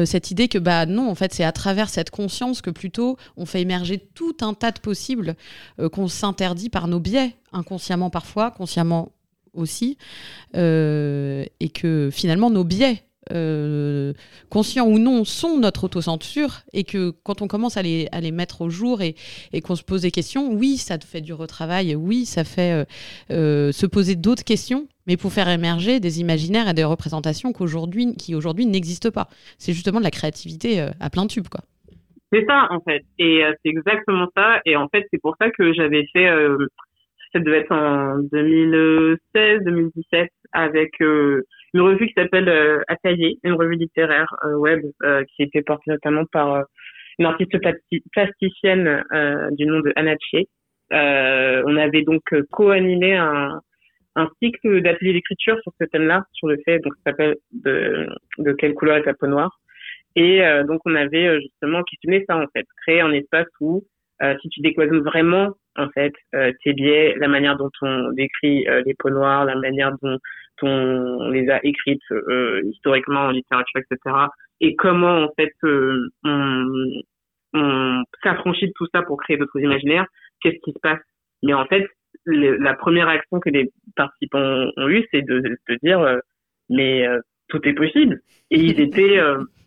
cette idée que bah non en fait c'est à travers cette conscience que plutôt on fait émerger tout un tas de possibles qu'on s'interdit par nos biais inconsciemment parfois consciemment aussi et que finalement nos biais conscients ou non, sont notre autocensure et que quand on commence à les, à les mettre au jour et, et qu'on se pose des questions, oui, ça fait du retravail, oui, ça fait se poser d'autres questions, mais pour faire émerger des imaginaires et des représentations qu'aujourd'hui, qui aujourd'hui n'existent pas. C'est justement de la créativité à plein tube, quoi. C'est ça, en fait. Et c'est exactement ça. Et en fait, c'est pour ça que j'avais fait ça devait être en 2016-2017 avec euh, une revue qui s'appelle euh, Atelier, une revue littéraire euh, web euh, qui était portée notamment par une artiste plasticienne du nom de Anna on avait donc co-animé un, un cycle d'ateliers d'écriture sur ce thème-là, sur le fait, donc ça s'appelle de, de quelle couleur est ta peau noire. Et donc on avait justement questionné ça en fait, créer un espace où euh, si tu décloisonnes vraiment en fait euh, tes biais, la manière dont on décrit euh, les peaux noires, la manière dont on les a écrites historiquement en littérature, etc. Et comment en fait on, on s'affranchit de tout ça pour créer d'autres imaginaires, qu'est-ce qui se passe? Mais en fait, la première action que les participants ont eue, c'est de, de dire mais tout est possible. Et ils <laughs> étaient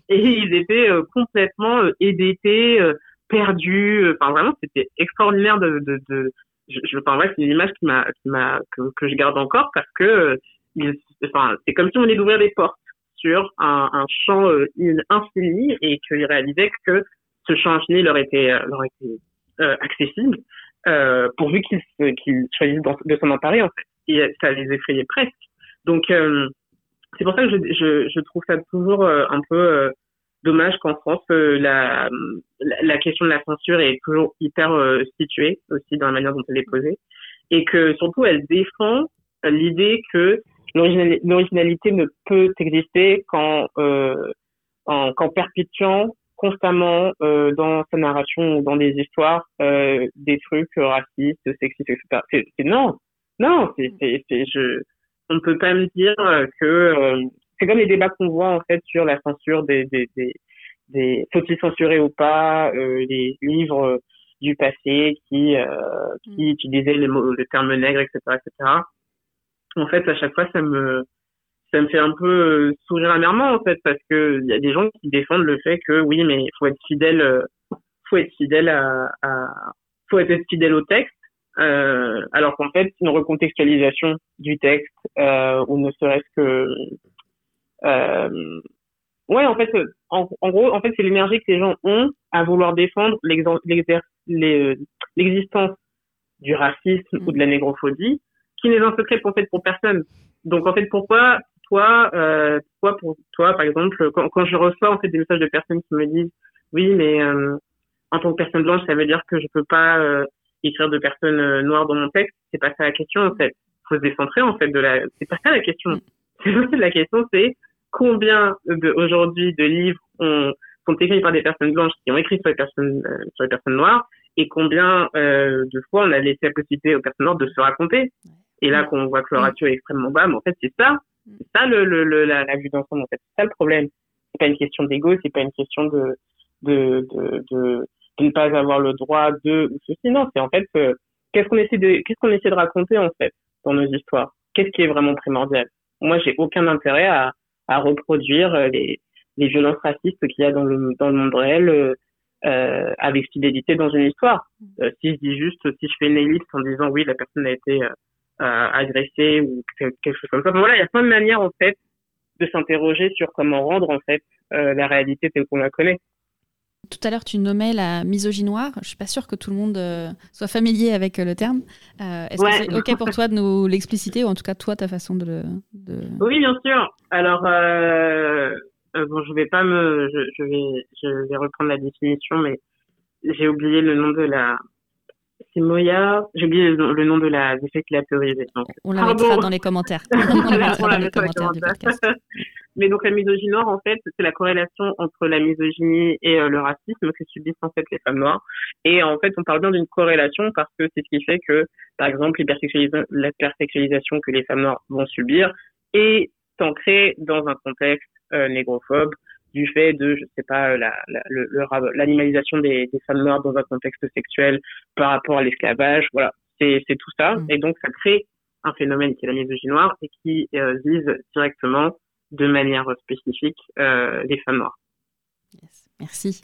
et ils étaient complètement édétés perdu. Euh, enfin, vraiment, c'était extraordinaire de, de, de je, je enfin, c'est une image qui m'a, qui m'a, que, que, je garde encore parce que, euh, enfin, c'est comme si on venait d'ouvrir des portes sur un, un champ euh, infini et qu'ils réalisaient que ce champ infini leur était, leur était euh, accessible, euh, pourvu qu'ils, qu'ils choisissent de s'en emparer, en fait. Et ça les effrayait presque. Donc, c'est pour ça que je, je, je trouve ça toujours un peu dommage qu'en France, euh, la, question de la censure est toujours hyper euh, située aussi dans la manière dont elle est posée. Et que surtout, elle défend l'idée que l'originalité ne peut exister qu'en euh, perpétuant constamment dans sa narration ou dans des histoires des trucs racistes, sexistes, etc. C'est, non, non, c'est, je, on ne peut pas me dire que c'est comme les débats qu'on voit en fait sur la censure des des des, des faut-il censurer ou pas euh, les livres du passé qui euh, qui mm. utilisaient le, le terme nègre etc etc en fait à chaque fois ça me ça me fait un peu euh, sourire amèrement en fait parce que il y a des gens qui défendent le fait que oui mais faut être fidèle euh, faut être fidèle à, à faut être fidèle au texte euh, alors qu'en fait une recontextualisation du texte euh, ou ne serait-ce que euh, ouais, en fait, en, en gros, en fait, c'est l'énergie que les gens ont à vouloir défendre euh, l'existence du racisme ou de la négrophobie, qui n'est un secret pour, personne. Donc, en fait, pourquoi toi, euh, toi, par exemple, quand, je reçois en fait des messages de personnes qui me disent, oui, mais euh, en tant que personne blanche, ça veut dire que je peux pas euh, écrire de personnes euh, noires dans mon texte. C'est pas ça la question, en fait. Faut se décentrer, en fait, de la. C'est pas ça la question. La question, c'est combien de, aujourd'hui de livres ont, sont écrits par des personnes blanches qui ont écrit sur les personnes, euh, sur les personnes noires et combien euh, de fois on a laissé la possibilité aux personnes noires de se raconter. Et là, qu'on voit que le ratio est extrêmement bas, mais en fait, c'est ça, c'est ça le, le, la, la vue d'ensemble. En fait, c'est ça le problème. C'est pas une question d'ego, c'est pas une question de de, de, de, de ne pas avoir le droit de ou ceci. Non, c'est en fait euh, qu'est-ce qu'on essaie de qu'est-ce qu'on essaie de raconter en fait dans nos histoires? Qu'est-ce qui est vraiment primordial? Moi, j'ai aucun intérêt à à reproduire euh, les, les violences racistes qu'il y a dans le, dans le monde réel euh, euh avec fidélité dans une histoire. Mm. Euh, si je dis juste, si je fais une ellipse en disant oui, la personne a été euh, agressée ou quelque chose comme ça. voilà, il y a plein de manières en fait de s'interroger sur comment rendre en fait la réalité telle qu'on la connaît. Tout à l'heure, tu nommais la misogynoire. Je suis pas sûre que tout le monde euh, soit familier avec euh, le terme. Euh, est-ce que c'est OK pour toi de nous l'expliciter, ou en tout cas, toi, ta façon de le. De... Oui, bien sûr. Alors, bon, je vais pas me. Je, je, vais, je vais reprendre la définition, mais j'ai oublié le nom de la, c'est Moya. J'ai oublié le, nom de la. Donc, on la mettra dans les commentaires. <laughs> on la mettra dans les commentaires du podcast. <laughs> Mais donc la misogynie noire, en fait, c'est la corrélation entre la misogynie et euh, le racisme que subissent en fait les femmes noires. Et en fait, on parle bien d'une corrélation parce que c'est ce qui fait que, par exemple, l'hypersexualisation que les femmes noires vont subir est ancrée dans un contexte euh, négrophobe du fait de, je sais pas, l'animalisation la, des, des, femmes noires dans un contexte sexuel par rapport à l'esclavage. Voilà, c'est tout ça. Mm. Et donc, ça crée un phénomène qui est la misogynie noire et qui euh, vise directement de manière spécifique les femmes noires. Merci.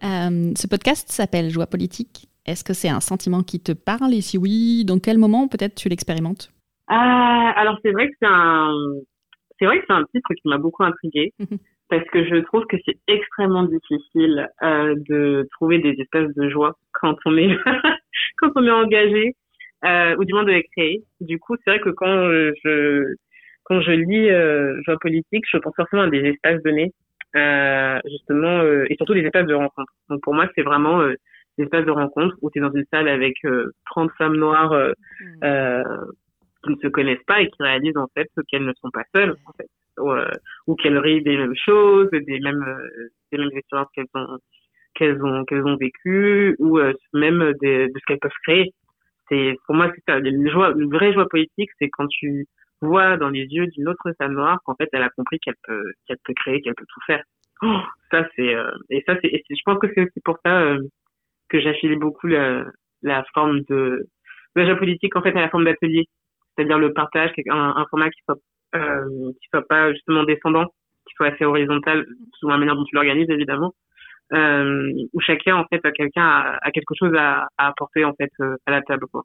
ce podcast s'appelle Joie politique. Est-ce que c'est un sentiment qui te parle? Et si oui, dans quel moment peut-être tu l'expérimentes? Alors c'est vrai que c'est un c'est vrai que c'est un titre qui m'a beaucoup intriguée parce que je trouve que c'est extrêmement difficile euh, de trouver des espaces de joie quand on est <laughs> quand on est engagé euh, ou du moins de les créer. Du coup, c'est vrai que quand je quand je lis euh, joie politique, je pense forcément à des espaces donnés, euh, justement, euh, et surtout des espaces de rencontre. Donc pour moi, c'est vraiment euh, des espaces de rencontre où tu es dans une salle avec 30 femmes noires mmh. qui ne se connaissent pas et qui réalisent en fait qu'elles ne sont pas seules en fait ou, euh, ou qu'elles rient des mêmes choses, des mêmes euh, des mêmes expériences qu'elles ont qu'elles ont qu'elles ont vécues ou euh, même des, de ce qu'elles peuvent créer. C'est pour moi c'est ça. Une joie, une vraie joie politique, c'est quand tu vois dans les yeux d'une autre femme noire qu'en fait elle a compris qu'elle peut qu'elle peut créer, qu'elle peut tout faire. Oh, ça c'est et ça c'est je pense que c'est aussi pour ça que j'affile beaucoup la la forme de la joie politique en fait à la forme d'atelier, c'est-à-dire le partage, un, un format qui soit euh, qui soit pas justement descendant, qui soit assez horizontal, selon la manière dont tu l'organises évidemment, euh, où chacun en fait a quelqu'un a, quelque chose à, apporter en fait euh, à la table quoi.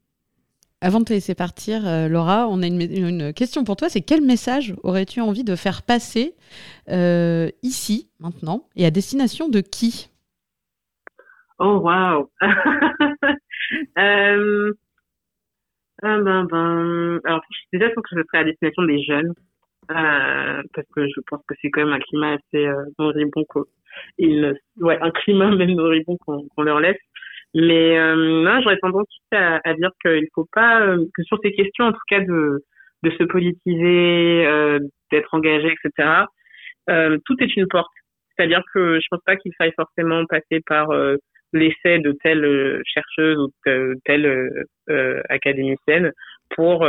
Avant de te laisser partir, euh, Laura, on a une, une, question pour toi. C'est quel message aurais-tu envie de faire passer euh, ici, maintenant, et à destination de qui? Oh, waouh <laughs> euh, ben, ben, alors déjà, je pense que je serais à destination des jeunes, euh, parce que je pense que c'est quand même un climat assez euh, moribond, il, ouais, un climat <laughs> même moribond qu'on leur laisse. Mais euh, j'aurais tendance à, à dire qu'il faut pas, euh, que sur ces questions, en tout cas de, de se politiser, euh, d'être engagé, etc. Euh, tout est une porte. C'est-à-dire que je pense pas qu'il faille forcément passer par l'essai de telle euh, chercheuse ou de telle euh, euh, académicienne pour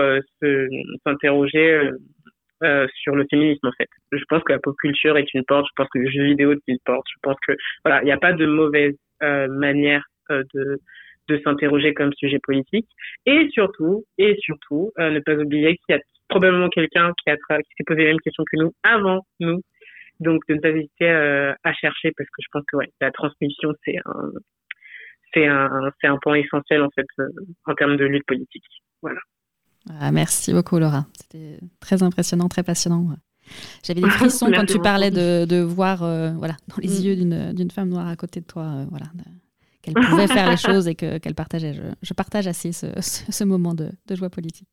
s'interroger sur le féminisme en fait. Je pense que la pop culture est une porte, je pense que le jeu vidéo est une porte, je pense que voilà, il n'y a pas de mauvaise manière de de s'interroger comme sujet politique et surtout et surtout ne pas oublier qu'il y a probablement quelqu'un qui a qui s'est posé les mêmes questions que nous avant nous donc, de ne pas hésiter euh, à chercher parce que je pense que ouais, la transmission, c'est un, c'est un, c'est un point essentiel en fait euh, en termes de lutte politique. Voilà. Ah, merci beaucoup, Laura. C'était très impressionnant, très passionnant. J'avais des frissons <laughs> quand tu parlais de, de voir euh, voilà, dans les mm. yeux d'une, d'une femme noire à côté de toi, voilà, qu'elle pouvait faire les <laughs> choses et que, qu'elle partageait. Je, je, partage assez ce, ce, moment de, de, joie politique.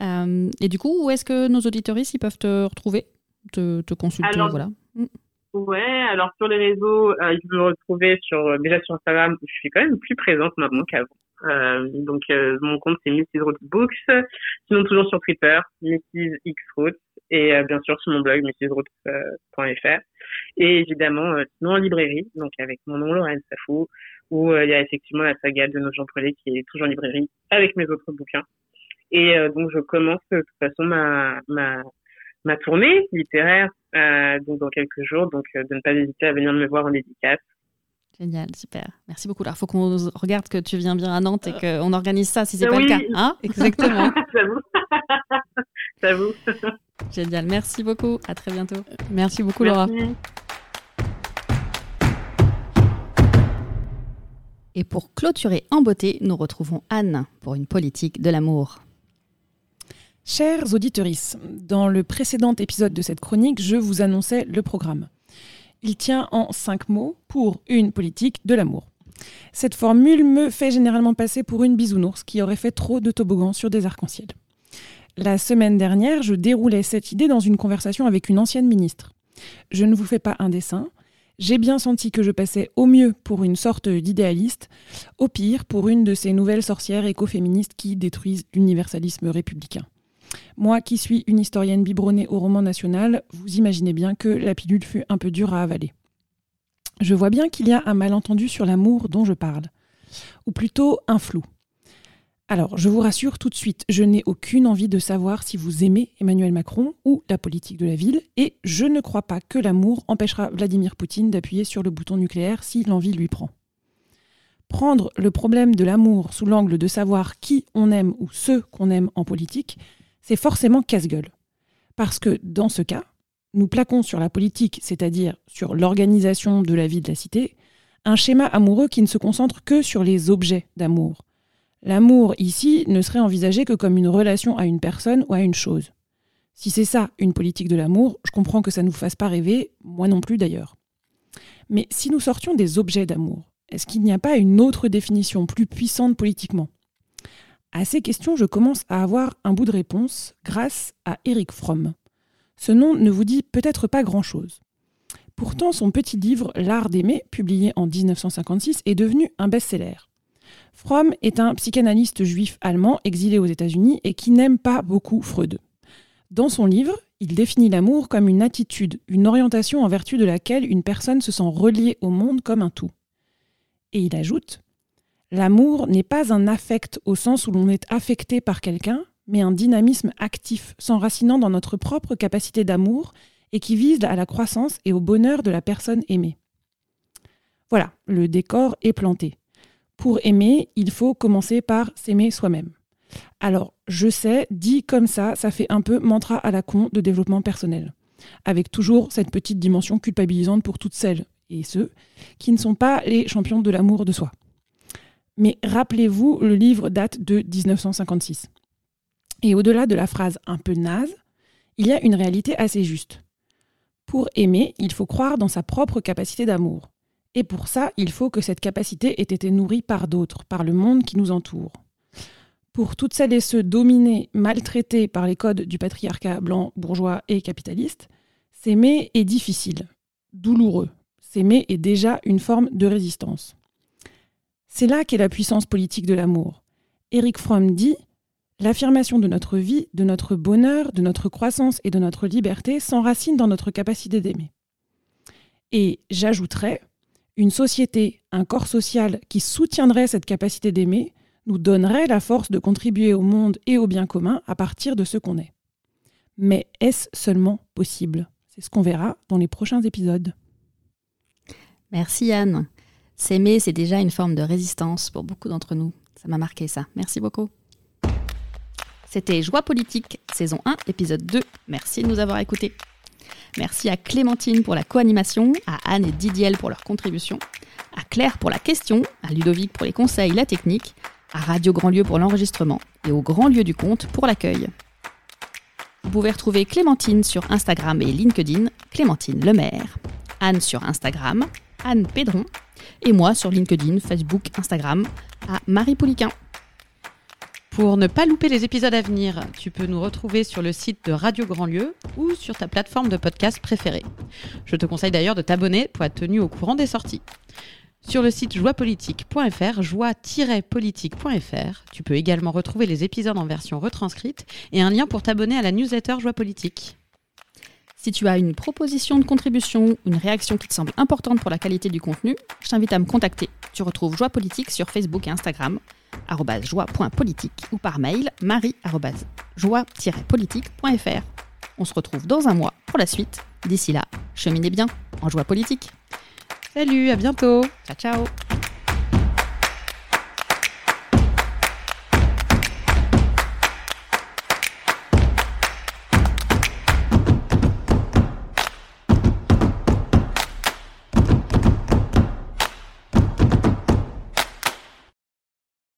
et du coup, où est-ce que nos auditoristes ils peuvent te retrouver? Te, te consulter alors, voilà. Mm. Ouais, alors sur les réseaux, euh, ils peuvent me retrouver sur, euh, déjà sur Instagram, je suis quand même plus présente maintenant qu'avant. Euh, donc euh, mon compte c'est Mrs. Roots Books, sinon toujours sur Twitter, Mrs. X Roots, et bien sûr sur mon blog mrsroots.fr. Et évidemment, sinon en librairie, donc avec mon nom Laurent Safou, où il y a effectivement la saga de nos Jean qui est toujours en librairie avec mes autres bouquins. Et donc je commence de toute façon ma, ma ma tournée littéraire euh, donc dans quelques jours. Donc euh, de ne pas hésiter à venir me voir en dédicace. Génial, super. Merci beaucoup. Alors, il faut qu'on regarde que tu viens bien à Nantes et qu'on organise ça si c'est pas le cas. Hein <laughs> Exactement. <laughs> <laughs> J'avoue. Génial. Merci beaucoup. À très bientôt. Merci beaucoup, Laura. Et pour clôturer en beauté, nous retrouvons Anne pour une politique de l'amour. Chers auditeurs, dans le précédent épisode de cette chronique, je vous annonçais le programme. Il tient en cinq mots pour une politique de l'amour. Cette formule me fait généralement passer pour une bisounours qui aurait fait trop de toboggans sur des arcs-en-ciel. La semaine dernière, je déroulais cette idée dans une conversation avec une ancienne ministre. Je ne vous fais pas un dessin. J'ai bien senti que je passais au mieux pour une sorte d'idéaliste, au pire pour une de ces nouvelles sorcières écoféministes qui détruisent l'universalisme républicain. Moi qui suis une historienne biberonnée au roman national, vous imaginez bien que la pilule fut un peu dure à avaler. Je vois bien qu'il y a un malentendu sur l'amour dont je parle, ou plutôt un flou. Alors, je vous rassure tout de suite, je n'ai aucune envie de savoir si vous aimez Emmanuel Macron ou la politique de la ville, et je ne crois pas que l'amour empêchera Vladimir Poutine d'appuyer sur le bouton nucléaire si l'envie lui prend. Prendre le problème de l'amour sous l'angle de savoir qui on aime ou ceux qu'on aime en politique, c'est forcément casse-gueule. Parce que dans ce cas, nous plaquons sur la politique, c'est-à-dire sur l'organisation de la vie de la cité, un schéma amoureux qui ne se concentre que sur les objets d'amour. L'amour ici ne serait envisagé que comme une relation à une personne ou à une chose. Si c'est ça une politique de l'amour, je comprends que ça ne nous fasse pas rêver, moi non plus d'ailleurs. Mais si nous sortions des objets d'amour, est-ce qu'il n'y a pas une autre définition plus puissante politiquement? À ces questions, je commence à avoir un bout de réponse grâce à Eric Fromm. Ce nom ne vous dit peut-être pas grand-chose. Pourtant, son petit livre L'art d'aimer, publié en 1956, est devenu un best-seller. Fromm est un psychanalyste juif allemand exilé aux États-Unis et qui n'aime pas beaucoup Freud. Dans son livre, il définit l'amour comme une attitude, une orientation en vertu de laquelle une personne se sent reliée au monde comme un tout. Et il ajoute L'amour n'est pas un affect au sens où l'on est affecté par quelqu'un, mais un dynamisme actif, s'enracinant dans notre propre capacité d'amour et qui vise à la croissance et au bonheur de la personne aimée. Voilà, le décor est planté. Pour aimer, il faut commencer par s'aimer soi-même. Alors, je sais, dit comme ça, ça fait un peu mantra à la con de développement personnel, avec toujours cette petite dimension culpabilisante pour toutes celles et ceux qui ne sont pas les champions de l'amour de soi. Mais rappelez-vous, le livre date de 1956. Et au-delà de la phrase un peu naze, il y a une réalité assez juste. Pour aimer, il faut croire dans sa propre capacité d'amour. Et pour ça, il faut que cette capacité ait été nourrie par d'autres, par le monde qui nous entoure. Pour toutes celles et ceux dominés, maltraités par les codes du patriarcat blanc, bourgeois et capitaliste, s'aimer est difficile, douloureux. S'aimer est déjà une forme de résistance. C'est là qu'est la puissance politique de l'amour. Eric Fromm dit L'affirmation de notre vie, de notre bonheur, de notre croissance et de notre liberté s'enracine dans notre capacité d'aimer. Et j'ajouterais, une société, un corps social qui soutiendrait cette capacité d'aimer nous donnerait la force de contribuer au monde et au bien commun à partir de ce qu'on est. Mais est-ce seulement possible? C'est ce qu'on verra dans les prochains épisodes. Merci Anne. S'aimer, c'est déjà une forme de résistance pour beaucoup d'entre nous. Ça m'a marqué ça. Merci beaucoup. C'était Joie politique, saison 1, épisode 2. Merci de nous avoir écoutés. Merci à Clémentine pour la co-animation, à Anne et Didiel pour leur contribution, à Claire pour la question, à Ludovic pour les conseils, la technique, à Radio Grand Lieu pour l'enregistrement et au Grand Lieu du Compte pour l'accueil. Vous pouvez retrouver Clémentine sur Instagram et LinkedIn, Clémentine Lemaire, Anne sur Instagram, Anne Pédron, et moi sur LinkedIn, Facebook, Instagram, à Marie Pouliquin. Pour ne pas louper les épisodes à venir, tu peux nous retrouver sur le site de Radio Grand Lieu ou sur ta plateforme de podcast préférée. Je te conseille d'ailleurs de t'abonner pour être tenu au courant des sorties. Sur le site joiepolitique.fr, joie-politique.fr, tu peux également retrouver les épisodes en version retranscrite et un lien pour t'abonner à la newsletter Joie Politique. Si tu as une proposition de contribution, une réaction qui te semble importante pour la qualité du contenu, je t'invite à me contacter. Tu retrouves Joie Politique sur Facebook et Instagram, joie.politique ou par mail marie-joie-politique.fr. On se retrouve dans un mois pour la suite. D'ici là, cheminez bien en joie politique. Salut, à bientôt. Ciao, ciao.